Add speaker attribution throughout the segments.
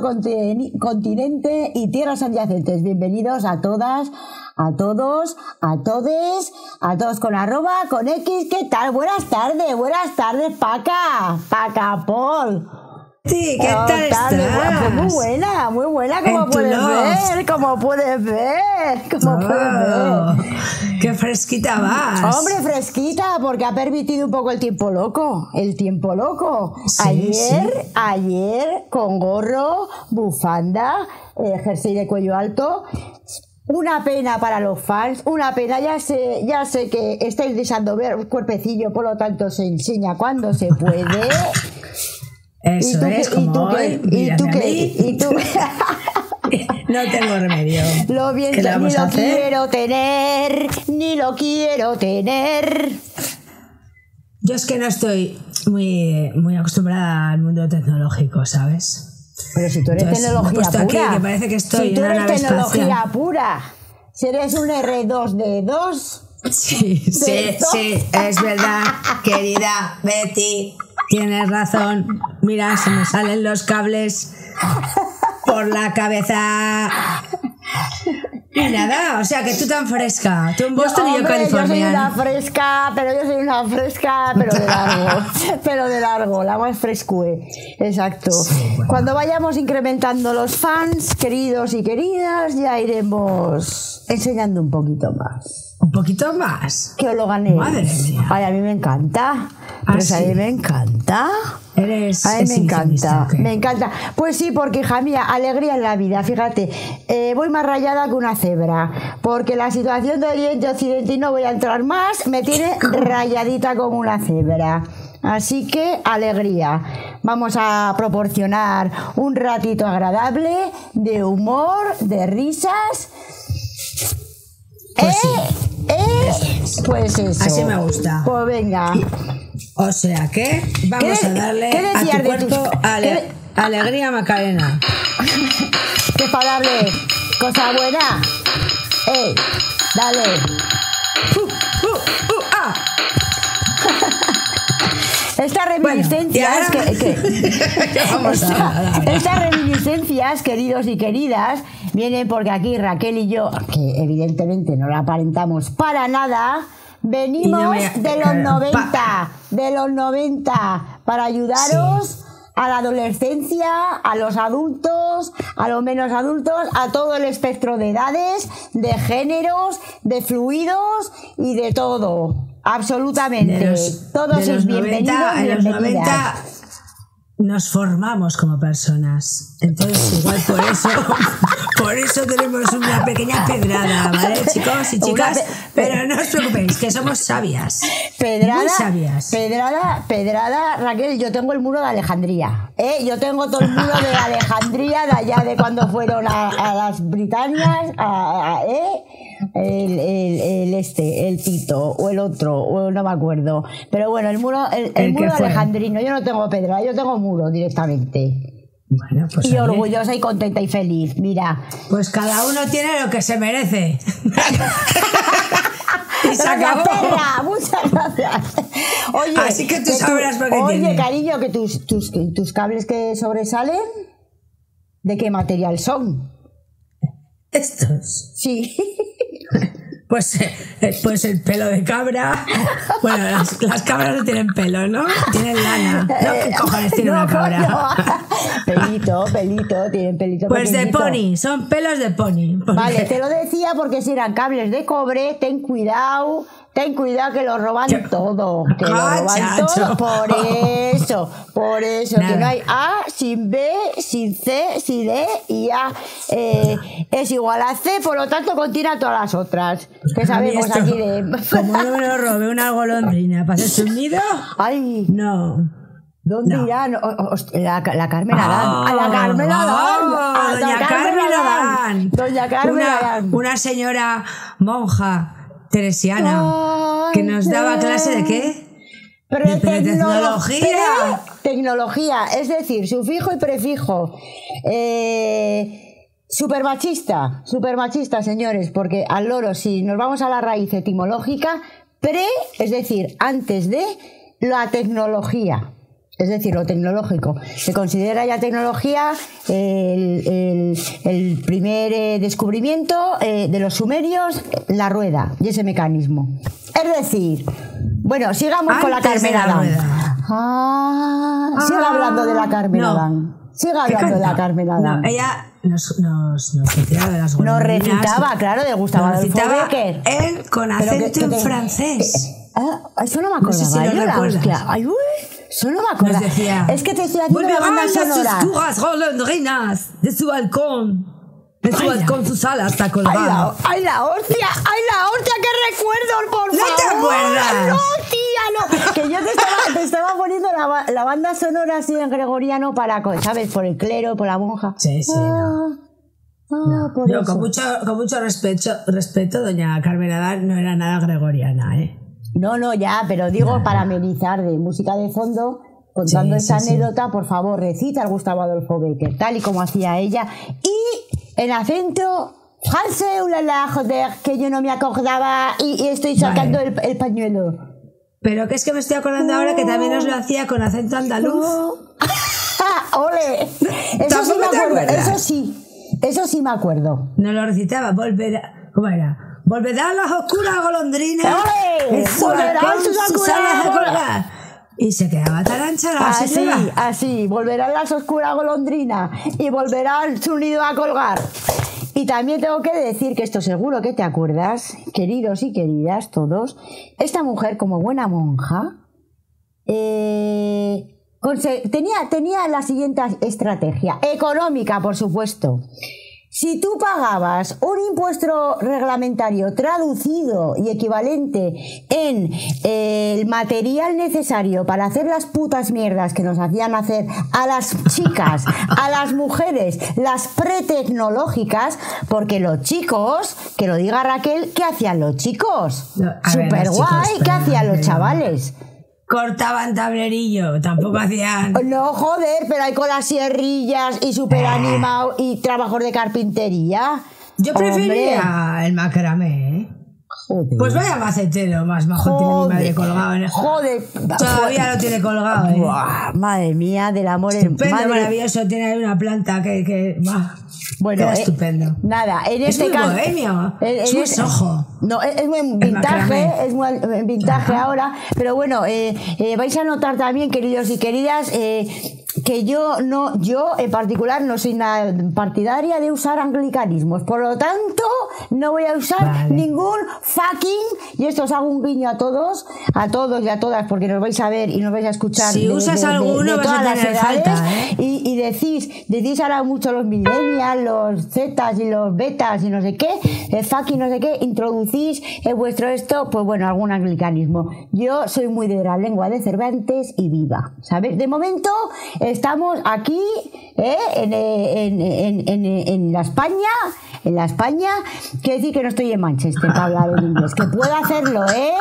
Speaker 1: continente y tierras adyacentes. Bienvenidos a todas, a todos, a todes, a todos con arroba, con X. ¿Qué tal? Buenas tardes, buenas tardes, Paca, Paca Paul.
Speaker 2: ¿Qué
Speaker 1: Oh,
Speaker 2: tal
Speaker 1: tarde,
Speaker 2: estás?
Speaker 1: Pues muy buena, muy buena, como puedes ver, como puedes ver, como puedes
Speaker 2: Oh,
Speaker 1: ver.
Speaker 2: ¡Qué fresquita vas!
Speaker 1: Hombre, fresquita, porque ha permitido un poco el tiempo loco. El tiempo loco.
Speaker 2: Sí,
Speaker 1: ayer,
Speaker 2: sí.
Speaker 1: ayer, con gorro, bufanda, eh, jersey de cuello alto. Una pena para los fans, una pena. Ya sé, ya sé que estáis deseando ver un cuerpecillo, por lo tanto se enseña cuando se puede.
Speaker 2: Eso es, como hoy?
Speaker 1: ¿Y tú qué? ¿Y tú?
Speaker 2: No tengo remedio.
Speaker 1: Lo bien
Speaker 2: ¿Qué le
Speaker 1: ni lo quiero tener, ni lo quiero tener.
Speaker 2: Yo es que no estoy muy, muy acostumbrada al mundo tecnológico, ¿sabes?
Speaker 1: Pero si tú eres
Speaker 2: Entonces,
Speaker 1: tecnología
Speaker 2: aquí
Speaker 1: pura.
Speaker 2: que parece que estoy
Speaker 1: si tú eres tecnología
Speaker 2: espacial.
Speaker 1: pura. Si eres un R2D2.
Speaker 2: Sí, sí, sí, es verdad, querida Betty. Tienes razón. Mira, se me salen los cables por la cabeza. Y nada, o sea que tú tan fresca. Tú en Boston y yo
Speaker 1: Hombre, yo soy una
Speaker 2: California.
Speaker 1: fresca, pero yo soy una fresca, pero de largo. pero de largo, la más frescue. Exacto.
Speaker 2: Sí, bueno.
Speaker 1: Cuando vayamos incrementando los fans, queridos y queridas, ya iremos enseñando un poquito más.
Speaker 2: Un poquito más.
Speaker 1: Que os lo ganéis.
Speaker 2: Madre mía.
Speaker 1: Ay, a mí me encanta.
Speaker 2: Sí?
Speaker 1: a mí me encanta.
Speaker 2: Eres.
Speaker 1: A mí me encanta, me encanta. Pues sí, porque hija mía, alegría en la vida. Fíjate, eh, voy más rayada que una cebra, porque la situación de Oriente Occidente, y no voy a entrar más, me tiene rayadita como una cebra. Así que alegría. Vamos a proporcionar un ratito agradable de humor, de risas.
Speaker 2: Pues
Speaker 1: ¿Eh?
Speaker 2: sí.
Speaker 1: ¿Eh? Pues eso.
Speaker 2: Así me gusta.
Speaker 1: Pues venga.
Speaker 2: O sea que vamos
Speaker 1: ¿Qué-
Speaker 2: a darle
Speaker 1: qué
Speaker 2: a
Speaker 1: de tus-
Speaker 2: ale-
Speaker 1: qué-
Speaker 2: alegría Macarena.
Speaker 1: que para darle cosa buena. ¡Eh! Dale.
Speaker 2: Uh, uh, uh, ah.
Speaker 1: Estas reminiscencias que, estas reminiscencias, queridos y queridas, vienen porque aquí Raquel y yo, que evidentemente no la aparentamos para nada, venimos
Speaker 2: Y no me-
Speaker 1: de los
Speaker 2: claro,
Speaker 1: 90,
Speaker 2: pa-
Speaker 1: de los 90, para ayudaros a la adolescencia, a los adultos, a los menos adultos, a todo el espectro de edades, de géneros, de fluidos y de todo. Absolutamente.
Speaker 2: De los,
Speaker 1: Todos
Speaker 2: de los
Speaker 1: bienvenidos,
Speaker 2: 90, en los
Speaker 1: bienvenidas.
Speaker 2: 90 nos formamos como personas. Entonces, igual por eso, por eso tenemos una pequeña pedrada, ¿vale, chicos y chicas?
Speaker 1: pe-
Speaker 2: Pero no os preocupéis, que somos sabias.
Speaker 1: Pedrada,
Speaker 2: Muy sabias.
Speaker 1: Pedrada, Pedrada, Raquel, yo tengo el muro de Alejandría. ¿eh? Yo tengo todo el muro de Alejandría, de allá de cuando fueron a, a las Britannias, a, a- ¿eh? El, el- el este, el Tito, o el otro, o no me acuerdo. Pero bueno, el muro, el, el
Speaker 2: ¿El
Speaker 1: muro alejandrino, yo no tengo pedrada, yo tengo muro directamente.
Speaker 2: Bueno, pues,
Speaker 1: Y
Speaker 2: oye,
Speaker 1: orgullosa y contenta y feliz, mira.
Speaker 2: pues cada uno tiene lo que se merece. y se acabó.
Speaker 1: perra, muchas gracias. Oye,
Speaker 2: Así que tú sabrás
Speaker 1: Oye,
Speaker 2: tiene.
Speaker 1: cariño, que tus, tus, que tus cables que sobresalen, ¿de qué material son?
Speaker 2: Estos.
Speaker 1: Sí.
Speaker 2: Pues, eh, pues el pelo de cabra. Bueno, las, las cabras no tienen pelo, ¿no? Tienen lana. ¿No? ¿Qué cojones tiene
Speaker 1: No,
Speaker 2: una cabra?
Speaker 1: Pelito, pelito, tienen pelito.
Speaker 2: Pues de pony, son pelos de pony. porque-
Speaker 1: Vale, te lo decía porque si eran cables de cobre, ten cuidado, ten cuidado que lo roban
Speaker 2: ¿Qué?
Speaker 1: todo. Que lo
Speaker 2: Ah,
Speaker 1: roban
Speaker 2: chacho.
Speaker 1: todo. Por eso, por eso, que
Speaker 2: Nada.
Speaker 1: no hay A sin B, sin C, sin D y A eh, es igual a C, por lo tanto continúa todas las otras. Que
Speaker 2: A
Speaker 1: sabemos
Speaker 2: esto,
Speaker 1: aquí de.
Speaker 2: Como no me lo robé una golondrina para hacer su nido,
Speaker 1: Ay,
Speaker 2: no.
Speaker 1: ¿dónde
Speaker 2: No.
Speaker 1: irán? O- o- la, la Carmen Adán.
Speaker 2: Ah,
Speaker 1: a la Carmen Adán. a
Speaker 2: doña Carmen Adán.
Speaker 1: Doña Carmen
Speaker 2: una,
Speaker 1: Adán.
Speaker 2: una señora monja teresiana que nos daba clase de qué? De tecnología.
Speaker 1: tecnología. Tecnología, es decir, sufijo y prefijo. Eh, super machista, super machista, señores, porque al loro, si nos vamos a la raíz etimológica, pre, es decir, antes de la tecnología. Es decir, lo tecnológico. Se considera ya tecnología el, el- el primer eh, descubrimiento eh, de los sumerios, la rueda y ese mecanismo. Es decir, bueno, sigamos con la Carmen
Speaker 2: la
Speaker 1: Adán.
Speaker 2: rueda.
Speaker 1: Ah, siga
Speaker 2: Ah,
Speaker 1: hablando de la Carmen
Speaker 2: no.
Speaker 1: Adán. Siga
Speaker 2: ¿Qué
Speaker 1: hablando de la? Carmen Adán.
Speaker 2: No, ella nos, nos, nos recitaba de las
Speaker 1: Nos recitaba, claro, de Gustavo Adolfo Becker.
Speaker 2: él con
Speaker 1: que-
Speaker 2: acento
Speaker 1: que
Speaker 2: en francés.
Speaker 1: Ah, eso no me
Speaker 2: No sé
Speaker 1: acordaba.
Speaker 2: si
Speaker 1: yo, la. Ay, uy, eso no me acordaba.
Speaker 2: Decía,
Speaker 1: es que te estoy haciendo la banda
Speaker 2: "Volverán las
Speaker 1: sonora.
Speaker 2: oscuras golondrinas de su balcón. De su
Speaker 1: Ay,
Speaker 2: balcón sus alas está colgada.
Speaker 1: ay, la hostia, ay, la hostia, qué recuerdo, por
Speaker 2: ¿No te
Speaker 1: favor.
Speaker 2: acuerdas?
Speaker 1: No, tía, no. Que yo te estaba, te estaba poniendo la, ba- la banda sonora así en gregoriano para, ¿sabes? Por el clero, por la monja.
Speaker 2: Sí, sí,
Speaker 1: Ah, ah, por
Speaker 2: Yo, con mucho, con mucho respeto, respeto, doña Carmen Adán no era nada gregoriana, ¿eh?
Speaker 1: No, no, ya, pero digo para amenizar de música de fondo, contando
Speaker 2: Sí,
Speaker 1: esta
Speaker 2: sí, sí.
Speaker 1: anécdota, por favor, recita al Gustavo Adolfo Becker, tal y como hacía ella. Y en acento francés, ulala, joder, que yo no me acordaba y, y estoy sacando el, el pañuelo.
Speaker 2: Pero que es que me estoy acordando ahora que también os lo hacía con acento andaluz.
Speaker 1: ¡Ah, ¡Ole! Eso sí
Speaker 2: ¿Tampoco
Speaker 1: me acuerdo, eso sí, eso sí me acuerdo.
Speaker 2: No lo recitaba, volverá. ¿Cómo era? Volverán las oscuras golondrinas. Su
Speaker 1: Volverán sus oscuras golondrinas.
Speaker 2: colgar. Y se quedaba tan ancha la
Speaker 1: Así,
Speaker 2: señora.
Speaker 1: así, volverán las oscuras golondrinas y volverán su nido a colgar. Y también tengo que decir que esto seguro que te acuerdas, queridos y queridas todos, esta mujer como buena monja eh, tenía, tenía la siguiente estrategia, económica por supuesto. Si tú pagabas un impuesto reglamentario traducido y equivalente en eh, el material necesario para hacer las putas mierdas que nos hacían hacer a las chicas, a las mujeres, las pretecnológicas, porque los chicos, que lo diga Raquel, ¿qué hacían los chicos?
Speaker 2: No, a ver,
Speaker 1: Super guay,
Speaker 2: chicos,
Speaker 1: ¿qué hacían los chavales?
Speaker 2: Cortaban tablerillo, tampoco hacían.
Speaker 1: No, joder, pero hay con las sierrillas y súper animado y trabajos de carpintería.
Speaker 2: Yo
Speaker 1: Hombre,
Speaker 2: prefería el macramé, ¿eh?
Speaker 1: Joder.
Speaker 2: Pues vaya macetero más majo tiene mi madre colgado. en el-
Speaker 1: Joder.
Speaker 2: Todavía lo tiene colgado, ¿eh?
Speaker 1: Buah, madre mía, del amor en
Speaker 2: Estupendo,
Speaker 1: madre-
Speaker 2: maravilloso. Tiene ahí una planta que. que buah,
Speaker 1: Bueno, eh,
Speaker 2: estupendo.
Speaker 1: Nada, en
Speaker 2: Es
Speaker 1: este
Speaker 2: muy
Speaker 1: caso.
Speaker 2: bohemio,
Speaker 1: en- en
Speaker 2: es muy
Speaker 1: este-
Speaker 2: sojo.
Speaker 1: No, es, muy vintage, es muy vintage ahora. Pero bueno, eh, eh, vais a notar también, queridos y queridas, eh, que yo no, yo en particular no soy nada partidaria de usar anglicanismos. Por lo tanto, no voy a usar
Speaker 2: Vale.
Speaker 1: ningún fucking, y esto os hago un guiño a todos, a todos y a todas, porque nos vais a ver y nos vais a escuchar.
Speaker 2: Si usas alguno, vas a
Speaker 1: todas las
Speaker 2: tener
Speaker 1: edades,
Speaker 2: falta, ¿eh?
Speaker 1: y, y decís, decís ahora mucho los millennials, los zetas y los betas y no sé qué, el fucking no sé qué, introducís en vuestro esto, pues bueno, algún anglicanismo. Yo soy muy de la lengua de Cervantes y viva, ¿sabes? De momento estamos aquí, ¿eh? en, en, en, en la España, en la España, quiero decir que no estoy en Manchester para hablar en inglés, que puedo hacerlo, ¿eh?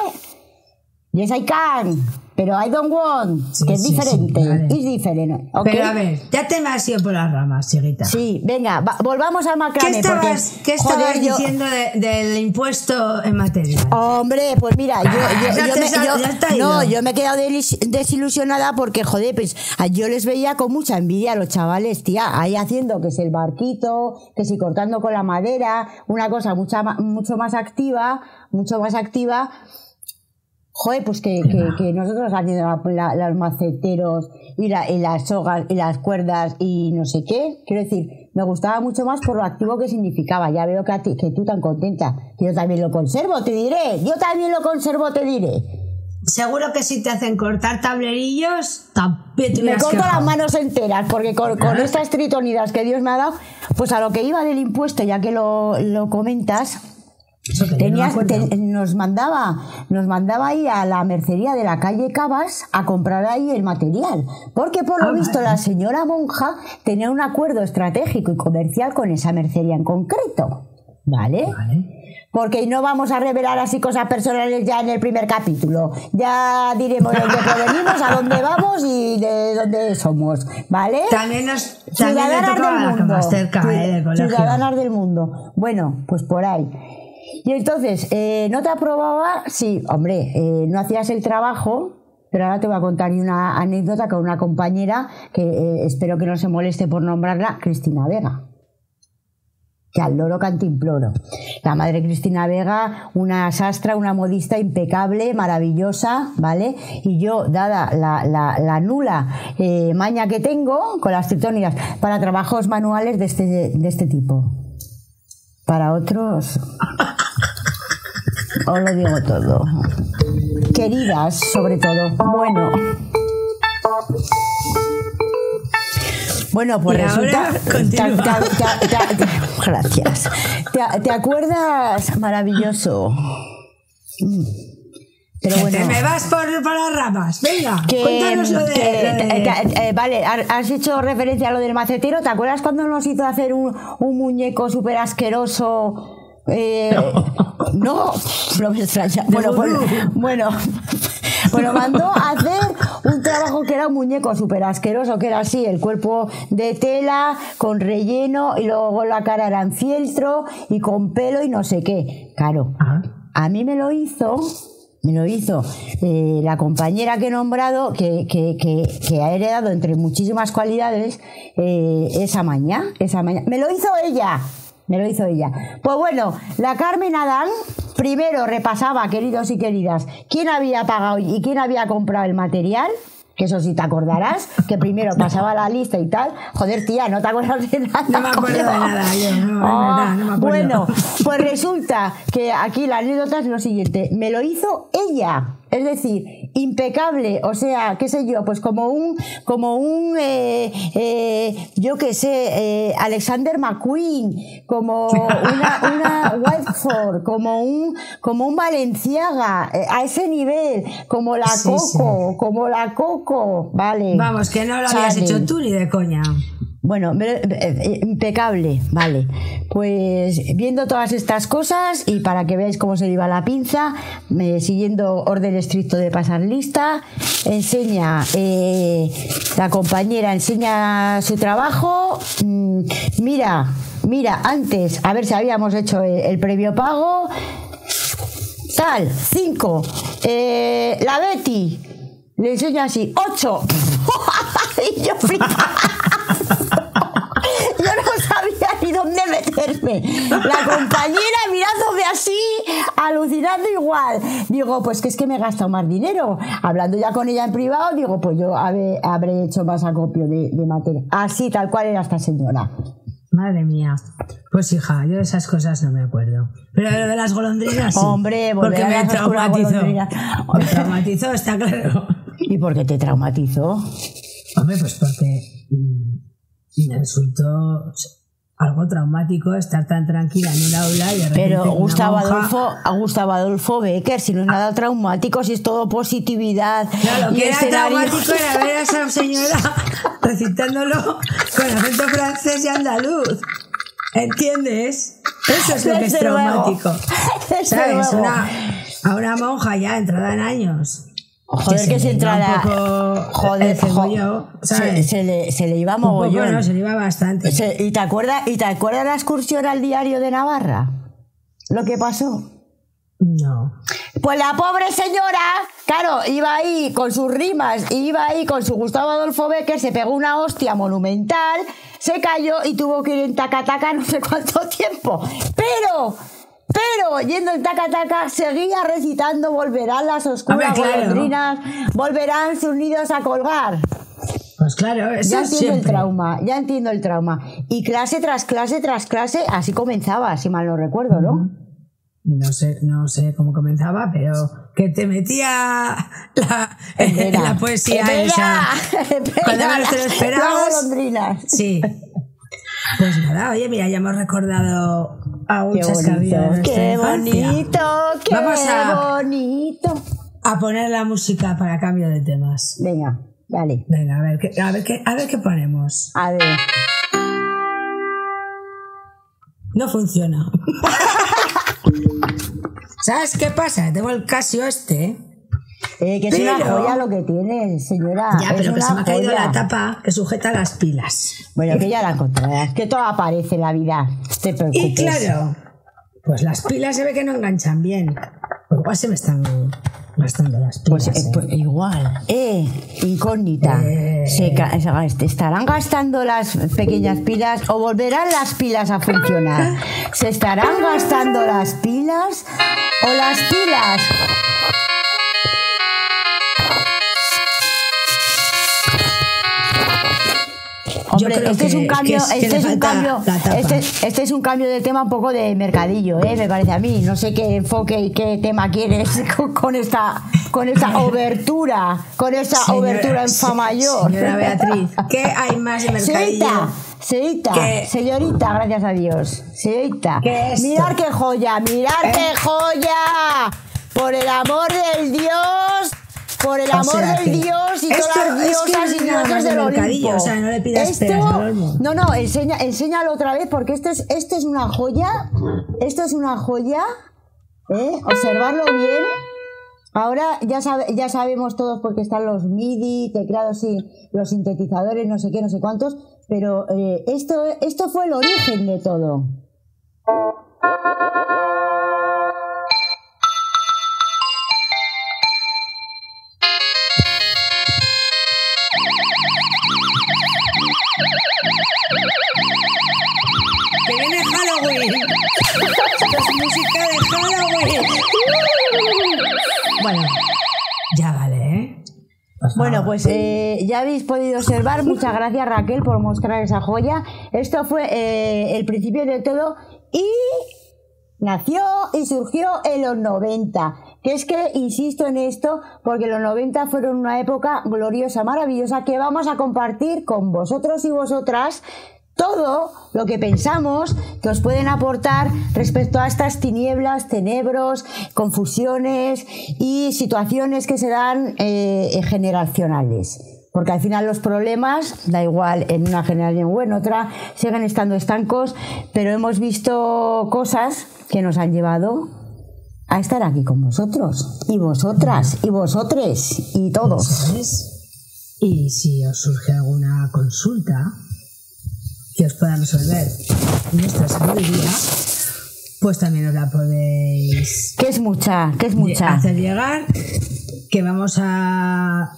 Speaker 1: Yes, I can, pero I don't want,
Speaker 2: Sí,
Speaker 1: que es
Speaker 2: sí, sí,
Speaker 1: diferente,
Speaker 2: vale.
Speaker 1: es diferente.
Speaker 2: Pero a ver, ya te me has ido por las ramas, chiquita.
Speaker 1: Sí, venga, va- volvamos al
Speaker 2: ¿Qué
Speaker 1: macrame.
Speaker 2: estabas,
Speaker 1: porque,
Speaker 2: qué estabas
Speaker 1: joder, yo-
Speaker 2: diciendo de- del impuesto en materia?
Speaker 1: Hombre, pues mira, yo, yo-
Speaker 2: Ya
Speaker 1: yo me, yo- no, yo me he quedado desilusionada porque, joder, pues a- yo les veía con mucha envidia a los chavales, tía, ahí haciendo que es el barquito, que si cortando con la madera, una cosa mucha, mucho más activa, mucho más activa. Joder, pues que, que, que nosotros haciendo la- la- los maceteros y, la- y las sogas y las cuerdas y no sé qué. Quiero decir, me gustaba mucho más por lo activo que significaba. Ya veo que, a ti- que tú tan contenta. Yo también lo conservo, te diré. Yo también lo conservo, te diré.
Speaker 2: Seguro que si te hacen cortar tablerillos, también te
Speaker 1: Me corto las manos enteras porque con, con estas tritonidas que Dios me ha dado, pues a lo que iba del impuesto, ya que lo, lo comentas, Tenías- te- nos mandaba nos mandaba ahí a la mercería de la calle Cabas a comprar ahí el material porque por lo
Speaker 2: Ah,
Speaker 1: visto la señora monja tenía un acuerdo estratégico y comercial con esa mercería en concreto vale
Speaker 2: Vale.
Speaker 1: porque no vamos a revelar así cosas personales ya en el primer capítulo. Ya diremos de dónde provenimos, a dónde vamos y de dónde somos, ¿vale?
Speaker 2: También nos también
Speaker 1: Ciudadanas del mundo.
Speaker 2: más cerca eh, del.
Speaker 1: Ciudadanas del mundo. Bueno, pues por ahí. Y entonces, eh, ¿no te aprobaba? Sí, hombre, eh, no hacías el trabajo, pero ahora te voy a contar una anécdota con una compañera que eh, espero que no se moleste por nombrarla, Cristina Vega que al loro cantimploro. La madre Cristina Vega, una sastra, una modista impecable, maravillosa, ¿vale? Y yo, dada la, nula maña que tengo con las tritónicas para trabajos manuales de este, de este tipo. Para otros, os lo digo todo. Queridas, sobre todo. Bueno. Bueno, pues resulta. gracias. ¿Te, acuerdas? Maravilloso.
Speaker 2: Mm. Pero bueno. me vas por, las ramas. Venga, cuéntanos lo de.
Speaker 1: vale, has hecho referencia a lo del macetero. ¿Te acuerdas cuando nos hizo hacer un, un muñeco súper asqueroso? Eh, no. no, me extraña. Bueno, pues, bueno, bueno, mandó a hacer un trabajo que era un muñeco súper asqueroso, que era así, el cuerpo de tela, con relleno, y luego la cara era en fieltro, y con pelo y no sé qué. Claro, a mí me lo hizo me lo hizo eh, la compañera que he nombrado, que, que, ha heredado entre muchísimas cualidades eh, esa maña, esa maña. Me lo hizo ella, me lo hizo ella. Pues bueno, la Carmen Adán primero repasaba, queridos y queridas, quién había pagado y quién había comprado el material que eso sí te acordarás, que primero pasaba la lista y tal. Joder, tía, no te acuerdas de nada.
Speaker 2: No me acuerdo de nada, yo, no, ah, no me acuerdo.
Speaker 1: Bueno, pues resulta que aquí la anécdota es lo siguiente, me lo hizo ella. Es decir, impecable, o sea, qué sé yo, pues como un, como un, eh, eh, yo qué sé, eh, Alexander McQueen, como una, una Whiteford, como un, como un Valenciaga, a ese nivel, como la Coco, como la Coco, vale.
Speaker 2: Vamos, que no lo habías hecho tú ni de coña.
Speaker 1: Bueno, eh, eh, impecable, vale. Pues viendo todas estas cosas y para que veáis cómo se lleva la pinza, siguiendo orden estricto de pasar lista, enseña, eh, la compañera enseña su trabajo, mm, mira, mira, antes, a ver si habíamos hecho el, previo pago, tal, 5, la Betty, le enseña así, 8, y yo dónde La compañera mirándome así, alucinando igual. Digo, pues que es que me he gastado más dinero. Hablando ya con ella en privado, digo, pues yo habré, hecho más acopio de, de materia. Así, tal cual era esta señora.
Speaker 2: Madre mía. Pues hija, yo de esas cosas no me acuerdo. Pero de las golondrinas sí.
Speaker 1: Hombre,
Speaker 2: porque me traumatizó. Me traumatizó, está claro.
Speaker 1: ¿Y por qué te traumatizó?
Speaker 2: Hombre, pues porque mm, me resultó algo traumático estar tan tranquila en un aula y de
Speaker 1: Pero Gustavo Adolfo, Gustavo Adolfo Becker, si no es nada traumático, si es todo positividad.
Speaker 2: Claro, lo que era traumático era ver a esa señora recitándolo con acento francés y andaluz. ¿Entiendes? Eso es lo que es traumático. ¿Sabes? Una, a una monja ya entrada en años
Speaker 1: Joder, que, se entrara. Joder, se, se, le, se le iba mogollón.
Speaker 2: no, se le iba bastante.
Speaker 1: ¿y, te acuerdas, ¿Y te acuerdas la excursión al diario de Navarra? Lo que pasó.
Speaker 2: No.
Speaker 1: Pues la pobre señora, claro, iba ahí con sus rimas, iba ahí con su Gustavo Adolfo Becker, se pegó una hostia monumental, se cayó y tuvo que ir en taca-taca no sé cuánto tiempo. Pero pero yendo en taca taca seguía recitando volverán las oscuras golondrinas, volverán sus nidos a colgar.
Speaker 2: Pues claro, eso
Speaker 1: ya entiendo el trauma, ya entiendo el trauma. Y clase tras clase tras clase, así comenzaba, si mal no recuerdo, ¿no?
Speaker 2: No sé, no sé cómo comenzaba, pero que te metía la, la poesía esa. Cuando menos te lo esperabas. Sí. Pues nada, oye, mira, ya hemos recordado a
Speaker 1: qué bonito, qué bonito, qué
Speaker 2: Vamos
Speaker 1: a, bonito.
Speaker 2: A poner la música para cambio de temas.
Speaker 1: Venga, dale.
Speaker 2: Venga, a ver qué, a ver qué, a ver qué ponemos.
Speaker 1: A ver.
Speaker 2: No funciona. ¿Sabes qué pasa? Tengo el Casio este.
Speaker 1: Eh, que es una joya lo que tiene, señora.
Speaker 2: Ya, pero que se me ha caído la tapa que sujeta las pilas.
Speaker 1: Bueno, que ya la encontrarás. Que todo aparece en la vida. Te preocupes.
Speaker 2: Y claro, pues las pilas se ve que no enganchan bien. Pues igual se me están Gastando las
Speaker 1: Pues,
Speaker 2: pilas.
Speaker 1: eh,
Speaker 2: ¿eh?
Speaker 1: pues igual. Eh, incógnita.
Speaker 2: Eh.
Speaker 1: Se se- ¿Estarán gastando las pequeñas pilas o volverán las pilas a funcionar? ¿Se estarán gastando las pilas o las pilas? Hombre, este es un cambio,
Speaker 2: es-
Speaker 1: este
Speaker 2: le
Speaker 1: es un cambio, este, este es un cambio de tema un poco de mercadillo, ¿eh? me parece a mí. No sé qué enfoque y qué tema quieres con, con esta con esta obertura, con esta obertura en fa mayor.
Speaker 2: Señora Beatriz, ¿qué hay más de mercadillo?
Speaker 1: Señorita, señorita,
Speaker 2: ¿Qué?
Speaker 1: señorita, gracias a Dios. Señorita,
Speaker 2: ¿Qué es
Speaker 1: mirar qué joya, mirar
Speaker 2: ¿Eh?
Speaker 1: qué joya. Por el amor del Dios, por el
Speaker 2: O
Speaker 1: amor
Speaker 2: sea
Speaker 1: del
Speaker 2: que
Speaker 1: Dios y
Speaker 2: esto
Speaker 1: todas las
Speaker 2: es que
Speaker 1: diosas y dioses
Speaker 2: de
Speaker 1: del Olimpo.
Speaker 2: o sea, no le pidas peras al olmo.
Speaker 1: No, no, enseña, enséñalo otra vez porque esto es, esto es una joya. Esto es una joya. ¿eh? Observarlo bien. Ahora ya, sabe- ya sabemos todos porque están los MIDI, teclados y los sintetizadores, no sé qué, no sé cuántos, pero eh, esto, esto fue el origen de todo. Pues eh, ya habéis podido observar. Muchas gracias Raquel por mostrar esa joya. Esto fue eh, el principio de todo y nació y surgió en los 90. Que es que insisto en esto porque los 90 fueron una época gloriosa, maravillosa que vamos a compartir con vosotros y vosotras todo lo que pensamos que os pueden aportar respecto a estas tinieblas, tenebros, confusiones y situaciones que se dan eh, generacionales. Porque al final los problemas, da igual en una generación o en otra, siguen estando estancos, pero hemos visto cosas que nos han llevado a estar aquí con vosotros, y vosotras, y vosotres, y todos.
Speaker 2: Y si os surge alguna consulta que os pueda resolver nuestra sabiduría, pues también os la podéis
Speaker 1: Que es mucha, que es mucha.
Speaker 2: hacer llegar, que vamos a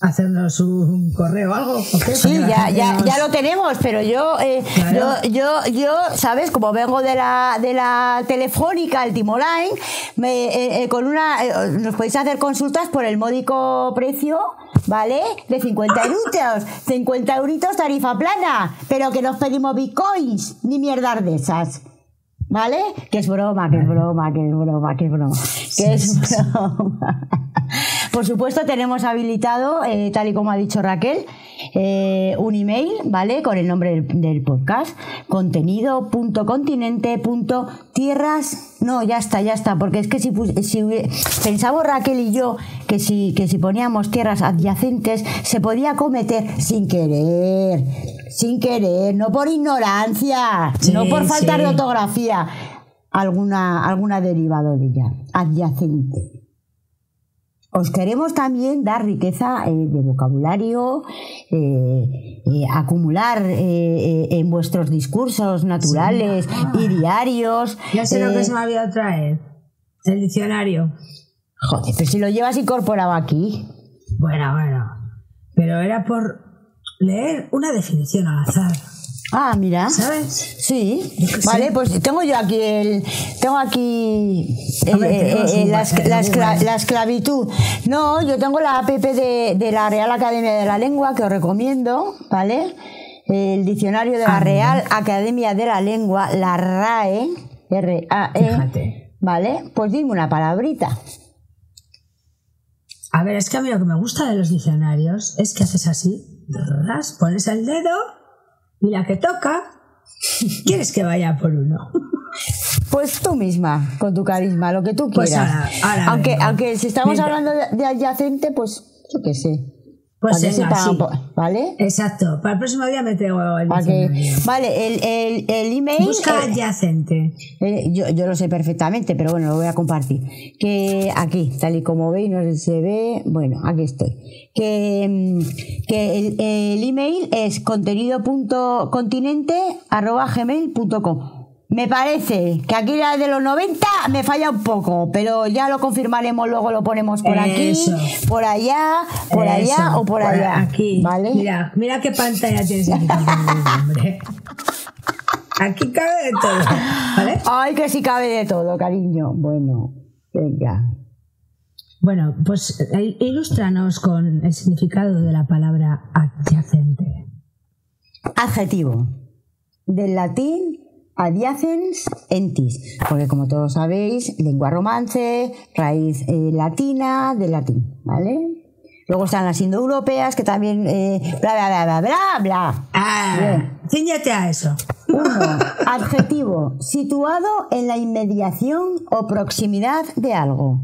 Speaker 2: hacernos un correo o algo.
Speaker 1: Sí, ya, ya,
Speaker 2: nos-
Speaker 1: ya lo tenemos, pero yo, eh,
Speaker 2: Claro.
Speaker 1: yo, yo, yo, ¿sabes? Como vengo de la, de la telefónica, el Timoline, me, eh, eh, con una, nos podéis hacer consultas por el módico precio, ¿vale? De 50 euritos, 50 euritos tarifa plana, pero que nos pedimos bitcoins, ni mierdas de esas. ¿Vale? Que es broma, que es broma, que es broma, que es broma. Que es broma. Por supuesto, tenemos habilitado, eh, tal y como ha dicho Raquel, eh, un email, ¿vale? Con el nombre del, del podcast, contenido.continente.tierras. No, ya está, ya está, porque es que si, si pensamos Raquel y yo que si, que si poníamos tierras adyacentes se podía cometer sin querer, sin querer, no por ignorancia,
Speaker 2: Sí,
Speaker 1: no por falta
Speaker 2: sí.
Speaker 1: de ortografía, alguna, alguna derivado de ella, adyacente. Os queremos también dar riqueza eh, de vocabulario, eh, eh, acumular en vuestros discursos naturales y diarios.
Speaker 2: Ya sé lo que se me había traer. El diccionario.
Speaker 1: Joder, pero si lo llevas incorporado aquí.
Speaker 2: Bueno, bueno. Pero era por leer una definición al azar.
Speaker 1: Ah, mira.
Speaker 2: ¿Sabes?
Speaker 1: Sí, vale, pues tengo yo aquí el, tengo aquí escla- la esclavitud. No, yo tengo la app de, de la Real Academia de la Lengua que os recomiendo, ¿vale? El diccionario de la
Speaker 2: Ah,
Speaker 1: Real Academia de la Lengua, la RAE, R-A-E,
Speaker 2: Fíjate.
Speaker 1: ¿vale? Pues dime una palabrita.
Speaker 2: A ver, es que a mí lo que me gusta de los diccionarios es que haces así, ras, pones el dedo y la que toca, quieres que vaya por uno.
Speaker 1: Pues tú misma, con tu carisma, lo que tú
Speaker 2: Pues
Speaker 1: quieras. aunque, aunque si estamos
Speaker 2: Venga.
Speaker 1: hablando de, de adyacente, pues yo qué sé.
Speaker 2: Pues venga, sí.
Speaker 1: ¿Vale?
Speaker 2: Exacto. Para el próximo día me traigo el diccionario.
Speaker 1: vale, el, el, el email.
Speaker 2: Busca
Speaker 1: eh,
Speaker 2: adyacente.
Speaker 1: eh, yo, yo lo sé perfectamente, pero bueno, lo voy a compartir. Que aquí, tal y como veis, no se ve. Bueno, aquí estoy. Que, mm, que el, el email es contenido.continente.gmail.com Me parece que aquí la de los 90 me falla un poco, pero ya lo confirmaremos, luego lo ponemos por aquí,
Speaker 2: Eso.
Speaker 1: por allá, por allá o por allá.
Speaker 2: Aquí.
Speaker 1: ¿Vale?
Speaker 2: Mira, mira qué pantalla tienes aquí. Aquí cabe de todo. ¿Vale?
Speaker 1: Ay, que sí cabe de todo, cariño. Bueno, venga.
Speaker 2: Bueno, pues eh, ilústranos con el significado de la palabra adyacente.
Speaker 1: Adjetivo. Del latín adiacens entis, porque como todos sabéis, lengua romance, raíz eh, latina del latín, ¿vale? Luego están las indoeuropeas que también eh, bla bla bla bla bla.
Speaker 2: Ah, ciñete a eso.
Speaker 1: Uno, adjetivo, situado en la inmediación o proximidad de algo.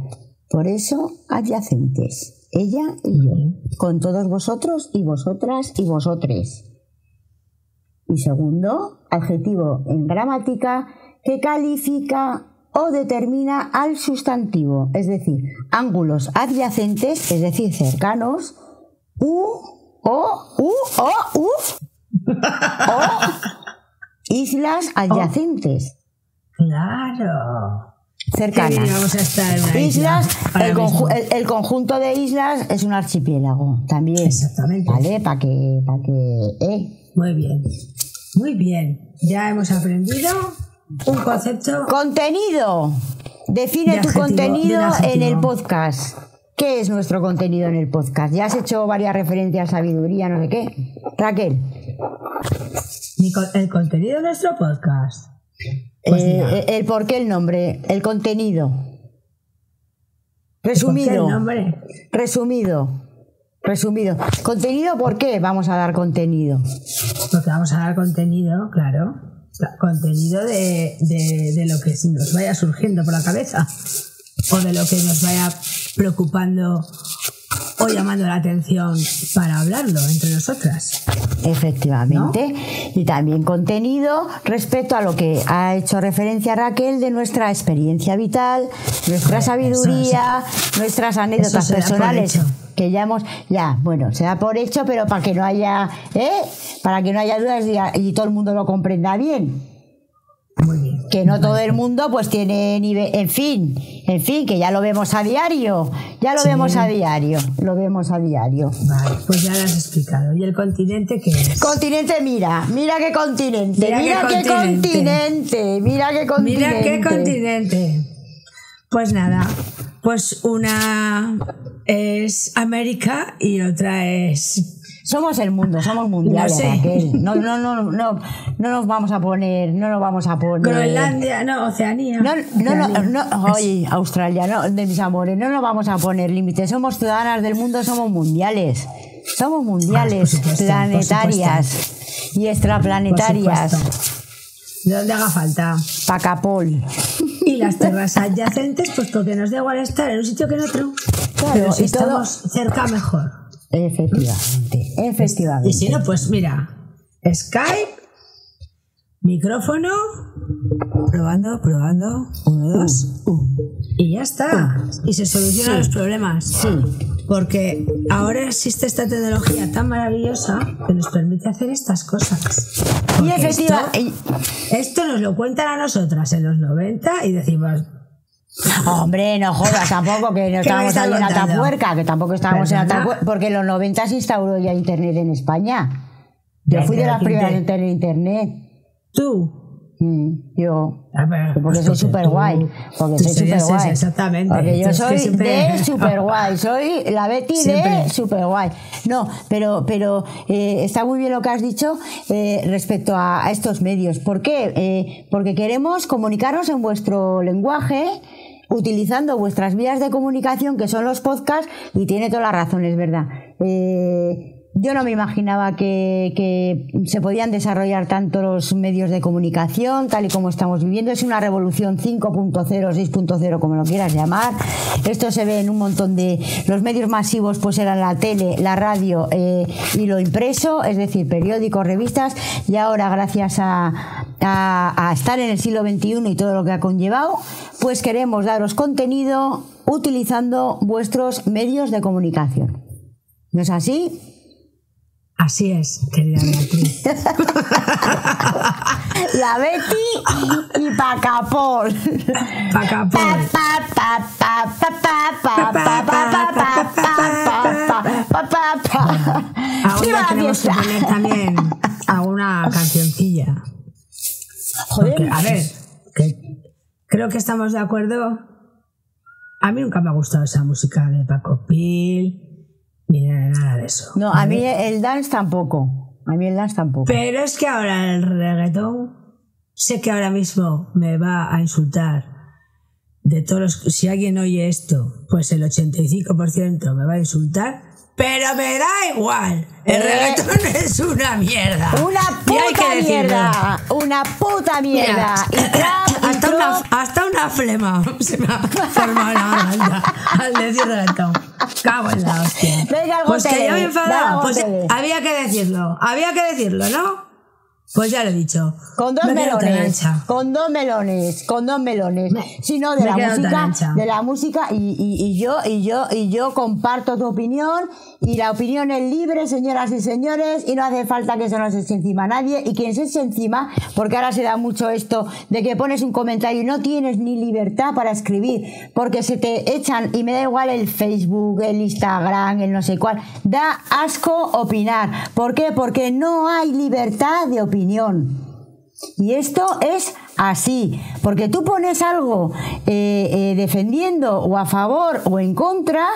Speaker 1: Por eso, adyacentes. Ella y yo. Con todos vosotros y vosotras y vosotres. Y segundo, adjetivo en gramática que califica o determina al sustantivo, es decir, ángulos adyacentes, es decir, cercanos, u, o, u, o, u, o islas adyacentes,
Speaker 2: Claro.
Speaker 1: Cercanas. Islas, el, conju- el- el conjunto de islas es un archipiélago también.
Speaker 2: Exactamente.
Speaker 1: ¿Vale? Para que, para que, eh.
Speaker 2: Muy bien. Muy bien. Ya hemos aprendido un concepto.
Speaker 1: Contenido. Define
Speaker 2: De
Speaker 1: tu
Speaker 2: adjetivo,
Speaker 1: contenido en el podcast. ¿Qué es nuestro contenido en el podcast? Ya has hecho varias referencias a sabiduría, no sé qué. Raquel,
Speaker 2: El contenido de nuestro podcast. Pues
Speaker 1: eh,
Speaker 2: mira.
Speaker 1: el, por qué el nombre, el contenido. Resumido.
Speaker 2: ¿Por qué el nombre?
Speaker 1: Resumido. Resumido. Contenido, ¿por qué vamos a dar contenido?
Speaker 2: Porque vamos a dar contenido, claro. Contenido de, de, de lo que nos vaya surgiendo por la cabeza. O de lo que nos vaya preocupando o llamando la atención para hablarlo entre nosotras.
Speaker 1: Efectivamente. Y también contenido respecto a lo que ha hecho referencia Raquel de nuestra experiencia vital, nuestra sabiduría, nuestras anécdotas personales. Que ya hemos, ya, bueno, se da por hecho, pero para que no haya, ¿eh? Para que no haya dudas y, y todo el mundo lo comprenda bien.
Speaker 2: Muy bien.
Speaker 1: Que no todo el mundo pues tiene nivel, en fin, en fin, que ya lo vemos a diario, ya lo
Speaker 2: Sí.
Speaker 1: vemos a diario, lo vemos a diario.
Speaker 2: Vale, pues ya lo has explicado. ¿Y el continente qué es?
Speaker 1: Continente, mira, mira qué continente,
Speaker 2: Mira
Speaker 1: mira,
Speaker 2: qué
Speaker 1: qué
Speaker 2: continente.
Speaker 1: continente, mira qué continente.
Speaker 2: Mira qué continente. Pues nada, pues una es América y otra es
Speaker 1: Somos el mundo, somos mundiales,
Speaker 2: No sé.
Speaker 1: Raquel. No, no, no, no, no nos vamos a poner, no nos vamos a poner.
Speaker 2: Groenlandia, no, Oceanía.
Speaker 1: No, no, no, no, oye, Australia, no, de mis amores, no nos vamos a poner límites. Somos ciudadanas del mundo, somos mundiales. Somos mundiales,
Speaker 2: Ah, supuesto,
Speaker 1: planetarias y extraplanetarias.
Speaker 2: De donde haga falta.
Speaker 1: Pacapol.
Speaker 2: Y las tierras adyacentes, pues porque nos da igual estar en un sitio que en otro.
Speaker 1: Claro,
Speaker 2: Pero si
Speaker 1: todo-
Speaker 2: estamos cerca, mejor.
Speaker 1: Efectivamente, efectivamente.
Speaker 2: Y si no, pues mira, Skype, micrófono, probando, probando, uno, dos, y ya está. Y se solucionan los problemas.
Speaker 1: Sí.
Speaker 2: Porque ahora existe esta tecnología tan maravillosa que nos permite hacer estas cosas.
Speaker 1: Y efectiva,
Speaker 2: Esto, esto nos lo cuentan a nosotras en los 90 y decimos,
Speaker 1: Hombre, no jodas tampoco que no
Speaker 2: ¿Qué me
Speaker 1: estábamos ahí en? Atapuerca, que tampoco estábamos en. Atapuerca, porque en los 90 se instauró ya internet en España. Yo fui de las
Speaker 2: ¿quién
Speaker 1: primeras en tener internet.
Speaker 2: tú.
Speaker 1: Mm, yo.
Speaker 2: A ver,
Speaker 1: Porque
Speaker 2: pues
Speaker 1: soy súper guay. Porque soy súper guay.
Speaker 2: Exactamente.
Speaker 1: Porque yo soy
Speaker 2: siempre-
Speaker 1: de súper guay. Soy la Betty de
Speaker 2: Siempre.
Speaker 1: súper guay. No, pero, pero eh, está muy bien lo que has dicho eh, respecto a, a estos medios. ¿Por qué? Eh, porque queremos comunicarnos en vuestro lenguaje utilizando vuestras vías de comunicación que son los podcasts y tiene toda la razón, es verdad. Eh, yo no me imaginaba que, se podían desarrollar tanto los medios de comunicación, tal y como estamos viviendo. Es una revolución 5.0, 6.0, como lo quieras llamar. Esto se ve en un montón de... Los medios masivos pues eran la tele, la radio eh, y lo impreso, es decir, periódicos, revistas. Y ahora, gracias a, a- a estar en el siglo XXI y todo lo que ha conllevado, pues queremos daros contenido utilizando vuestros medios de comunicación. ¿No es así?
Speaker 2: Así es, querida Beatriz.
Speaker 1: la Betty y Pacapol.
Speaker 2: Pacapol. Ahora.
Speaker 1: Joder.
Speaker 2: A ver, creo que estamos de acuerdo. A mí nunca me ha gustado esa música de Paco ni nada de eso.
Speaker 1: No, a mí el dance tampoco. A mí el dance tampoco.
Speaker 2: Pero es que ahora el reggaetón, sé que ahora mismo me va a insultar. De todos los, si alguien oye esto, pues el 85% me va a insultar, pero me da igual. El
Speaker 1: Eh.
Speaker 2: reggaetón es una mierda.
Speaker 1: Una puta mierda. Una puta mierda. Y trap, y
Speaker 2: hasta, una, hasta una flema se me ha formado la garganta al decir reggaetón. Cago en la hostia.
Speaker 1: Venga,
Speaker 2: pues que yo me enfadaba. Pues había que decirlo. Había que decirlo, ¿no? Pues ya lo he dicho.
Speaker 1: Con dos
Speaker 2: Me
Speaker 1: melones, con dos melones, con dos melones. Si no, de la música, de la música y, y- y yo y yo y yo comparto tu opinión y la opinión es libre, señoras y señores, y no hace falta que se nos eche encima a nadie y quien se eche encima, porque ahora se da mucho esto de que pones un comentario y no tienes ni libertad para escribir, porque se te echan y me da igual el Facebook, el Instagram, el no sé cuál, da asco opinar. ¿Por qué? Porque no hay libertad de opinión. Y esto es así, porque tú pones algo eh, eh, defendiendo o a favor o en contra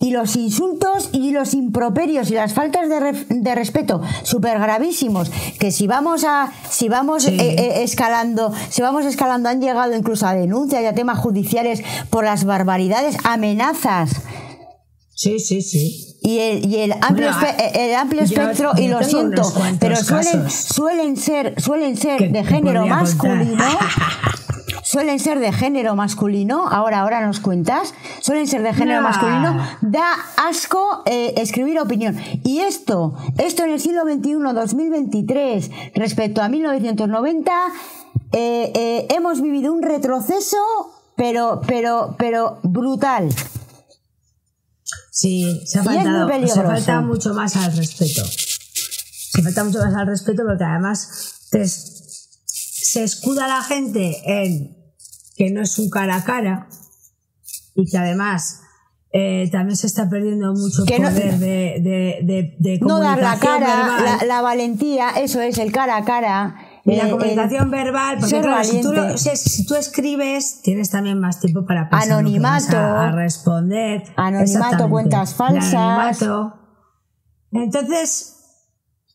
Speaker 1: y los insultos y los improperios y las faltas de, re- de respeto súper gravísimos que si vamos a si vamos
Speaker 2: Sí.
Speaker 1: eh, eh, escalando si vamos escalando han llegado incluso a denuncias y a temas judiciales por las barbaridades amenazas
Speaker 2: Sí, sí, sí.
Speaker 1: Y el, y el amplio, espe- el amplio espectro, y lo siento, pero suelen, suelen ser, suelen ser de género masculino. Suelen ser de género masculino, ahora, ahora nos cuentas, suelen ser de género masculino, da asco eh, escribir opinión. Y esto, esto en el siglo XXI, 2023, respecto a 1990, eh, eh, hemos vivido un retroceso, pero, pero, pero brutal.
Speaker 2: Sí, se ha faltado, se mucho más al respeto. Se falta mucho más al respeto porque además te se escuda la gente en que no es un cara a cara y que además eh, también se está perdiendo mucho
Speaker 1: Que no-
Speaker 2: poder de, de, de,
Speaker 1: no dar la cara, la valentía, eso es, el cara a cara.
Speaker 2: Y la
Speaker 1: el-
Speaker 2: comunicación verbal, porque claro, si tú, lo-
Speaker 1: valiente.
Speaker 2: si, si tú escribes, tienes también más tiempo para pensar
Speaker 1: Anonimato.
Speaker 2: a, a responder.
Speaker 1: Anonimato, cuentas falsas.
Speaker 2: anonimato. Entonces,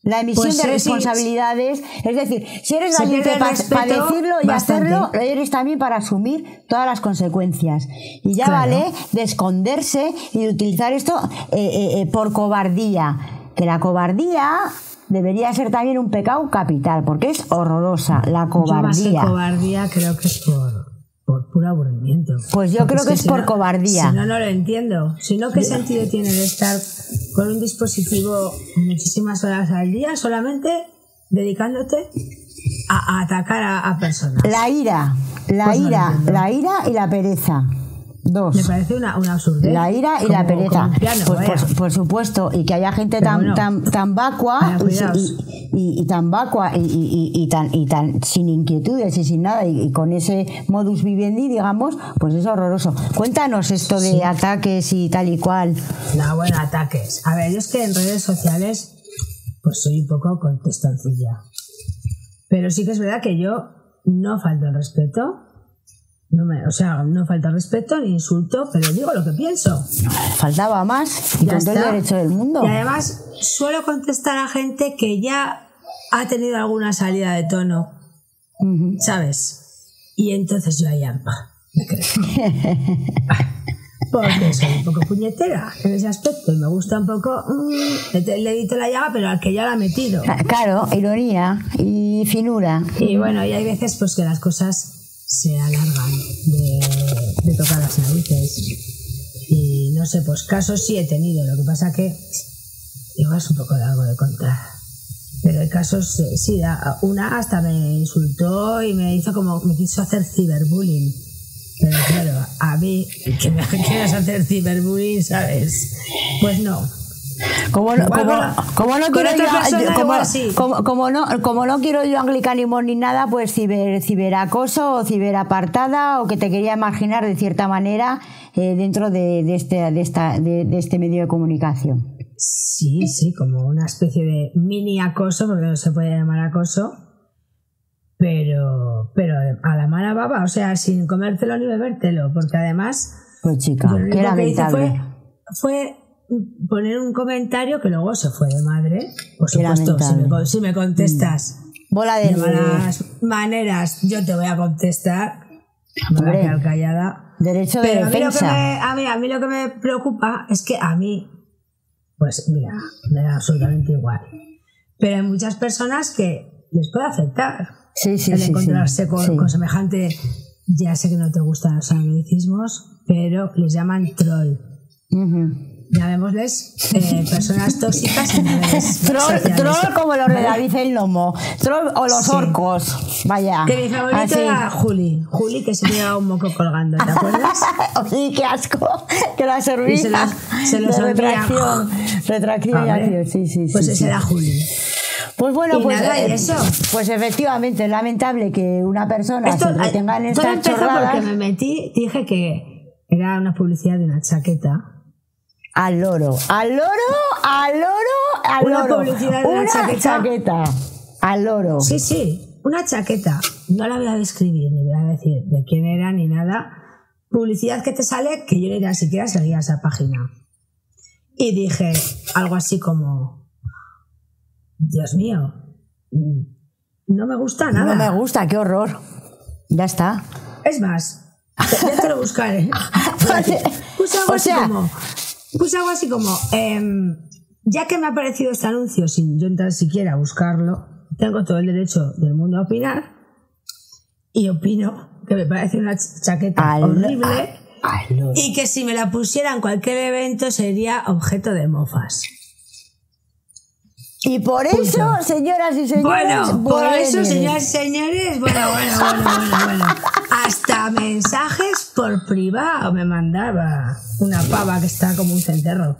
Speaker 1: La emisión
Speaker 2: Pues
Speaker 1: de responsabilidades, es decir, si eres valiente para decirlo y
Speaker 2: bastante.
Speaker 1: hacerlo, eres también para asumir todas las consecuencias. Y ya
Speaker 2: Claro.
Speaker 1: vale de esconderse y de utilizar esto eh, eh, eh, por cobardía. Que la cobardía debería ser también un pecado capital, porque es horrorosa la
Speaker 2: yo más que
Speaker 1: cobardía.
Speaker 2: cobardía creo que es por, por puro aburrimiento.
Speaker 1: Pues yo
Speaker 2: Porque
Speaker 1: creo que es
Speaker 2: si
Speaker 1: por
Speaker 2: no-
Speaker 1: cobardía.
Speaker 2: Si no, no lo entiendo. Si no, ¿qué sentido tiene de estar con un dispositivo muchísimas horas al día solamente dedicándote a, a atacar a, a personas?
Speaker 1: La ira, la
Speaker 2: Pues
Speaker 1: ira, la ira y la pereza. Dos.
Speaker 2: Me parece una, una absurdez.
Speaker 1: La ira y
Speaker 2: Como-
Speaker 1: la pereza.
Speaker 2: piano,
Speaker 1: Pues, por, por supuesto, y que haya gente
Speaker 2: Pero
Speaker 1: tan,
Speaker 2: bueno.
Speaker 1: tan, tan vacua
Speaker 2: Vaya,
Speaker 1: y, tan vacua y, tan, y tan sin inquietudes y sin nada, y, con ese modus vivendi, digamos, pues es horroroso. Cuéntanos esto de ataques y tal y cual.
Speaker 2: No, bueno, ataques. A ver, yo es que en redes sociales, pues soy un poco contestoncilla. Pero sí que es verdad que yo no falto el respeto. No me, o sea, no falta respeto ni insulto, pero digo lo que pienso.
Speaker 1: Faltaba más y
Speaker 2: Ya
Speaker 1: con todo el derecho del mundo.
Speaker 2: Y además suelo contestar a gente que ya ha tenido alguna salida de tono. ¿sabes? Y entonces yo ahí ah, me creo. Porque soy un poco puñetera en ese aspecto y me gusta un poco. mm, le, le edito la llaga, pero al que ya la ha metido.
Speaker 1: Ah, Claro, ironía y finura.
Speaker 2: Y bueno, y hay veces pues que las cosas se alargan de, tocar las narices. Y no sé, pues casos sí he tenido. Lo que pasa que igual es un poco largo de contar. Pero hay casos, sí, una hasta me insultó y me hizo como, me quiso hacer ciberbullying. Pero claro, a mí, que me quieras hacer ciberbullying, ¿sabes? Pues no.
Speaker 1: Como no, como, no quiero yo, como, como- como no, como no quiero yo anglicanismo ni nada, pues ciber, ciberacoso o ciberapartada o que te quería imaginar de cierta manera eh, dentro de, de este, de, esta, de, de este medio de comunicación.
Speaker 2: Sí, sí, como una especie de mini acoso, porque no se puede llamar acoso, pero, pero a la mala baba, o sea, sin comértelo ni bebértelo, porque además
Speaker 1: Pues chica,
Speaker 2: lo que hice
Speaker 1: lamentable.
Speaker 2: fue, fue poner un comentario que luego se fue de madre. Por supuesto, si me, si me contestas
Speaker 1: Bola de
Speaker 2: de malas maneras, yo te voy a contestar. Me voy a quedar callada.
Speaker 1: derecho de
Speaker 2: Pero a mí, lo que
Speaker 1: defensa.
Speaker 2: me, a, mí, a mí lo que me preocupa es que a mí, pues mira, me da absolutamente igual. Pero hay muchas personas que les puede afectar
Speaker 1: Sí, sí,
Speaker 2: el
Speaker 1: sí, sí.
Speaker 2: encontrarse con,
Speaker 1: Sí.
Speaker 2: con semejante. Ya sé que no te gustan los anglicismos, pero les llaman troll.
Speaker 1: Ujú.
Speaker 2: Llamémosles eh, personas tóxicas en redes
Speaker 1: Troll, troll como los de David el Lomo. Troll o los
Speaker 2: Sí.
Speaker 1: orcos. Vaya.
Speaker 2: Que mi favorito
Speaker 1: Así.
Speaker 2: era Juli. Juli que se llevaba un moco colgando, ¿te acuerdas?
Speaker 1: Sí, qué asco. Que la serví.
Speaker 2: Y se los- se los
Speaker 1: retracción. Retracción y acción. Sí, sí, sí.
Speaker 2: Pues
Speaker 1: sí.
Speaker 2: ese era Juli.
Speaker 1: Pues bueno,
Speaker 2: Y
Speaker 1: pues,
Speaker 2: nada, ¿y
Speaker 1: eh,
Speaker 2: eso?
Speaker 1: pues efectivamente es lamentable que una persona se retenga en
Speaker 2: todo
Speaker 1: estas
Speaker 2: empezó
Speaker 1: chorradas
Speaker 2: porque me metí, dije que era una publicidad de una chaqueta.
Speaker 1: Al loro. Al loro, al loro, al
Speaker 2: Una
Speaker 1: loro.
Speaker 2: publicidad de una chaqueta.
Speaker 1: chaqueta. Al loro.
Speaker 2: Sí, sí, una chaqueta. No la voy a describir, ni voy a decir de quién era ni nada. Publicidad que te sale que yo ni siquiera seguía esa página. Y dije algo así como, Dios mío, no me gusta nada.
Speaker 1: No me gusta, qué horror. Ya está.
Speaker 2: Es más, ya te lo buscaré. Puse algo
Speaker 1: O sea-
Speaker 2: como, puse algo así como, em, ya que me ha aparecido este anuncio sin yo entrar siquiera a buscarlo, tengo todo el derecho del mundo a opinar y opino que me parece una ch- chaqueta
Speaker 1: Al-
Speaker 2: horrible
Speaker 1: Al
Speaker 2: y que si me la pusiera en cualquier evento sería objeto de mofas.
Speaker 1: Y por eso, señoras y señores,
Speaker 2: Bueno, por eso,
Speaker 1: nieve.
Speaker 2: señores y señores, bueno, bueno, bueno, bueno, bueno. Hasta mensajes por privado me mandaba una pava que está como un cencerro.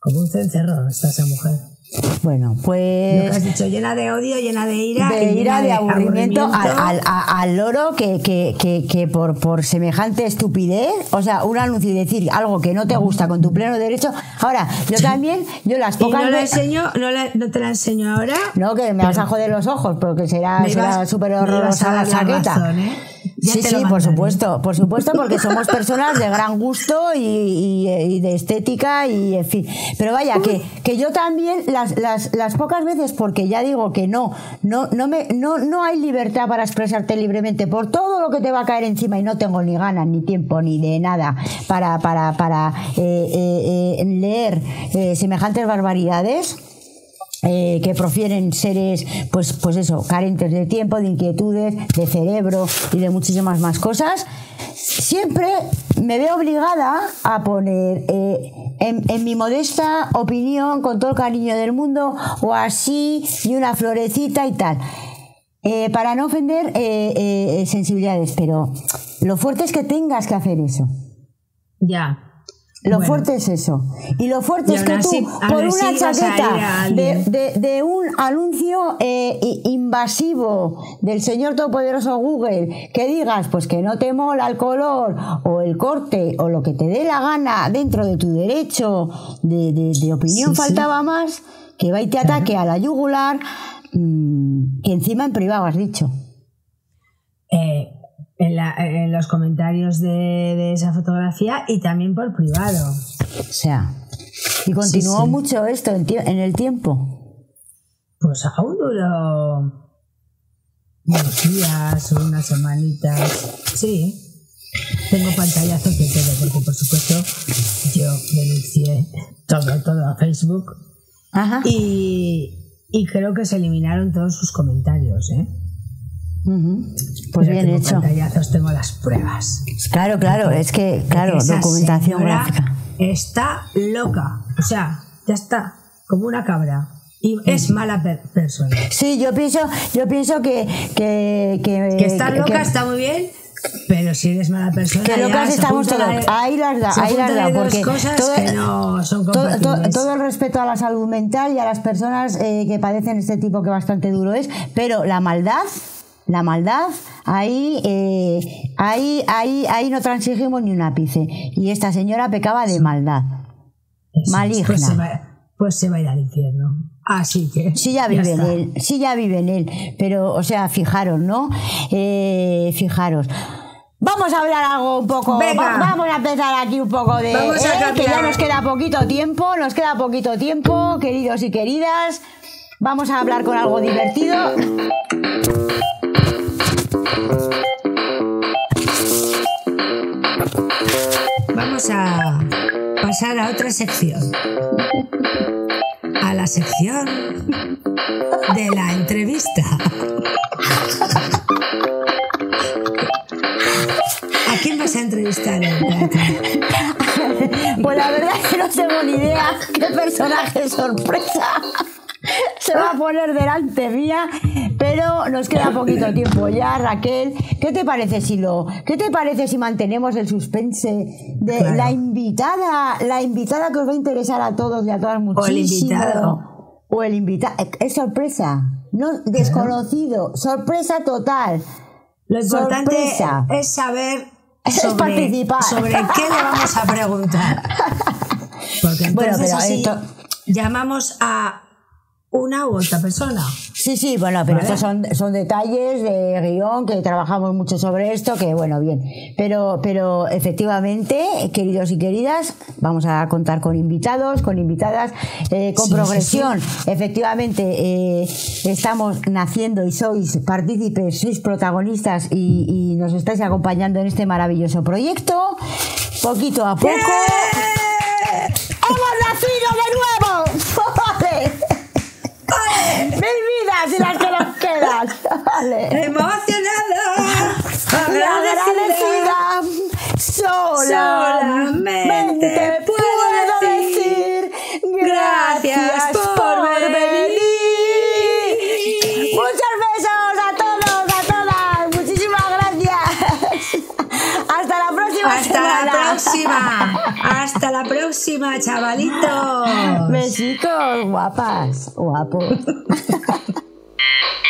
Speaker 2: Como un cencerro está esa mujer.
Speaker 1: Bueno,
Speaker 2: Lo que
Speaker 1: pues
Speaker 2: has dicho, llena de odio, llena de ira.
Speaker 1: de
Speaker 2: y
Speaker 1: ira, de aburrimiento, al,
Speaker 2: aburrimiento.
Speaker 1: al- a- al loro que, que, que, que por, por semejante estupidez, o sea, un anuncio y decir algo que no te gusta con tu pleno derecho. Ahora, yo también, yo las
Speaker 2: Y
Speaker 1: pocas
Speaker 2: no, la enseño, no, la- no te la enseño ahora.
Speaker 1: No, que me vas a joder los ojos, porque será súper horrorosa la chaqueta.
Speaker 2: razón, ¿eh? Ya
Speaker 1: Sí, sí, por supuesto, por supuesto, porque somos personas de gran gusto y, y- y de estética y en fin. Pero vaya, que, que yo también las, las, las pocas veces, porque ya digo que no, no, no me, no, no hay libertad para expresarte libremente por todo lo que te va a caer encima y no tengo ni ganas, ni tiempo, ni de nada para, para, para eh, eh, eh, leer eh, semejantes barbaridades eh, que profieren seres, pues, pues eso, carentes de tiempo, de inquietudes, de cerebro y de muchísimas más cosas, siempre me veo obligada a poner, eh, en, en mi modesta opinión, con todo el cariño del mundo, o así, y una florecita y tal. Eh, para no ofender eh, eh, sensibilidades, pero lo fuerte es que tengas que hacer eso.
Speaker 2: Ya.
Speaker 1: Lo
Speaker 2: Bueno.
Speaker 1: fuerte es eso. Y lo fuerte
Speaker 2: Y
Speaker 1: es que
Speaker 2: así-
Speaker 1: tú, por una chaqueta de,
Speaker 2: alguien.
Speaker 1: de- de un anuncio eh, invasivo del señor todopoderoso Google, que digas pues que no te mola el color o el corte o lo que te dé la gana dentro de tu derecho de, opinión,
Speaker 2: Sí, sí.
Speaker 1: faltaba más, que va y te ataque a la yugular, mm, que encima en privado has dicho.
Speaker 2: Eh, en, la- en los comentarios de, de esa fotografía y también por privado.
Speaker 1: O sea, y continuó
Speaker 2: sí.
Speaker 1: mucho esto en, en el tiempo.
Speaker 2: Pues aún duró unos días o unas semanitas. Sí. Tengo pantallazos de todo, porque por supuesto yo denuncié todo, todo a Facebook
Speaker 1: Ajá.
Speaker 2: y, y creo que se eliminaron todos sus comentarios. ¿eh?
Speaker 1: Pues bien
Speaker 2: tengo
Speaker 1: hecho.
Speaker 2: pantallazos, tengo las pruebas.
Speaker 1: Claro, claro, es que, claro,
Speaker 2: Esa
Speaker 1: documentación gráfica.
Speaker 2: Está loca. O sea, ya está. Como una cabra. Y es mala per- persona.
Speaker 1: Sí, yo pienso, yo pienso que, que, que,
Speaker 2: Que loca
Speaker 1: que-
Speaker 2: está muy bien, Pero si eres mala persona.
Speaker 1: Que lo
Speaker 2: ya
Speaker 1: que
Speaker 2: se
Speaker 1: estamos todos.
Speaker 2: ahí-
Speaker 1: las da, ahí las da. Porque
Speaker 2: cosas
Speaker 1: todo-
Speaker 2: que no son
Speaker 1: todo, todo el respeto a la salud mental y a las personas eh, que padecen este tipo que bastante duro es, pero la maldad, la maldad, ahí, eh, ahí, ahí, ahí no transigimos ni un ápice. Y esta señora pecaba de maldad.
Speaker 2: Eso
Speaker 1: maligna.
Speaker 2: Pues se, va, pues se va a ir al infierno. Así que.
Speaker 1: Sí ya vive en él, sí ya vive en él, pero, o sea, fijaros, ¿no? Eh, fijaros. Vamos a hablar algo un poco.
Speaker 2: Venga.
Speaker 1: vamos a empezar aquí un poco de.
Speaker 2: Vamos a
Speaker 1: eh, que ya nos queda poquito tiempo, nos queda poquito tiempo, queridos y queridas. Vamos a hablar con algo divertido.
Speaker 2: Vamos a pasar a otra sección. A la sección de la entrevista. ¿A quién vas a entrevistar?
Speaker 1: Pues la verdad es que no tengo ni idea qué personaje sorpresa se va a poner delante mía, pero nos queda poquito tiempo ya, Raquel. ¿Qué te parece si lo, qué te parece si mantenemos el suspense de
Speaker 2: Claro.
Speaker 1: la invitada, la invitada que os va a interesar a todos y a todas muchísimo?
Speaker 2: invitado.
Speaker 1: O el invitado. Es sorpresa, no desconocido, sorpresa total.
Speaker 2: Lo importante
Speaker 1: Sorpresa.
Speaker 2: es saber
Speaker 1: Es
Speaker 2: sobre,
Speaker 1: participar.
Speaker 2: sobre qué le vamos a preguntar. Porque entonces
Speaker 1: Bueno, pero
Speaker 2: así
Speaker 1: esto-
Speaker 2: llamamos a una u otra persona.
Speaker 1: Sí, sí, bueno, pero
Speaker 2: Vale.
Speaker 1: estos son, son detalles de guion que trabajamos mucho sobre esto, que bueno, bien. Pero, pero efectivamente, queridos y queridas, vamos a contar con invitados, con invitadas, eh, con
Speaker 2: Sí, sí,
Speaker 1: progresión. Efectivamente, eh, estamos naciendo y sois partícipes, sois protagonistas y, y nos estáis acompañando en este maravilloso proyecto. Poquito a poco. ¡Hemos nacido de nuevo! Y las que nos quedan! ¡Vale!
Speaker 2: Emocionada,
Speaker 1: agradecida, solamente puedo decir gracias por venir. Muchos besos a todos, a todas. Muchísimas gracias. Hasta la próxima
Speaker 2: Hasta la próxima. Hasta la próxima, chavalitos.
Speaker 1: Besitos, guapas, guapos. you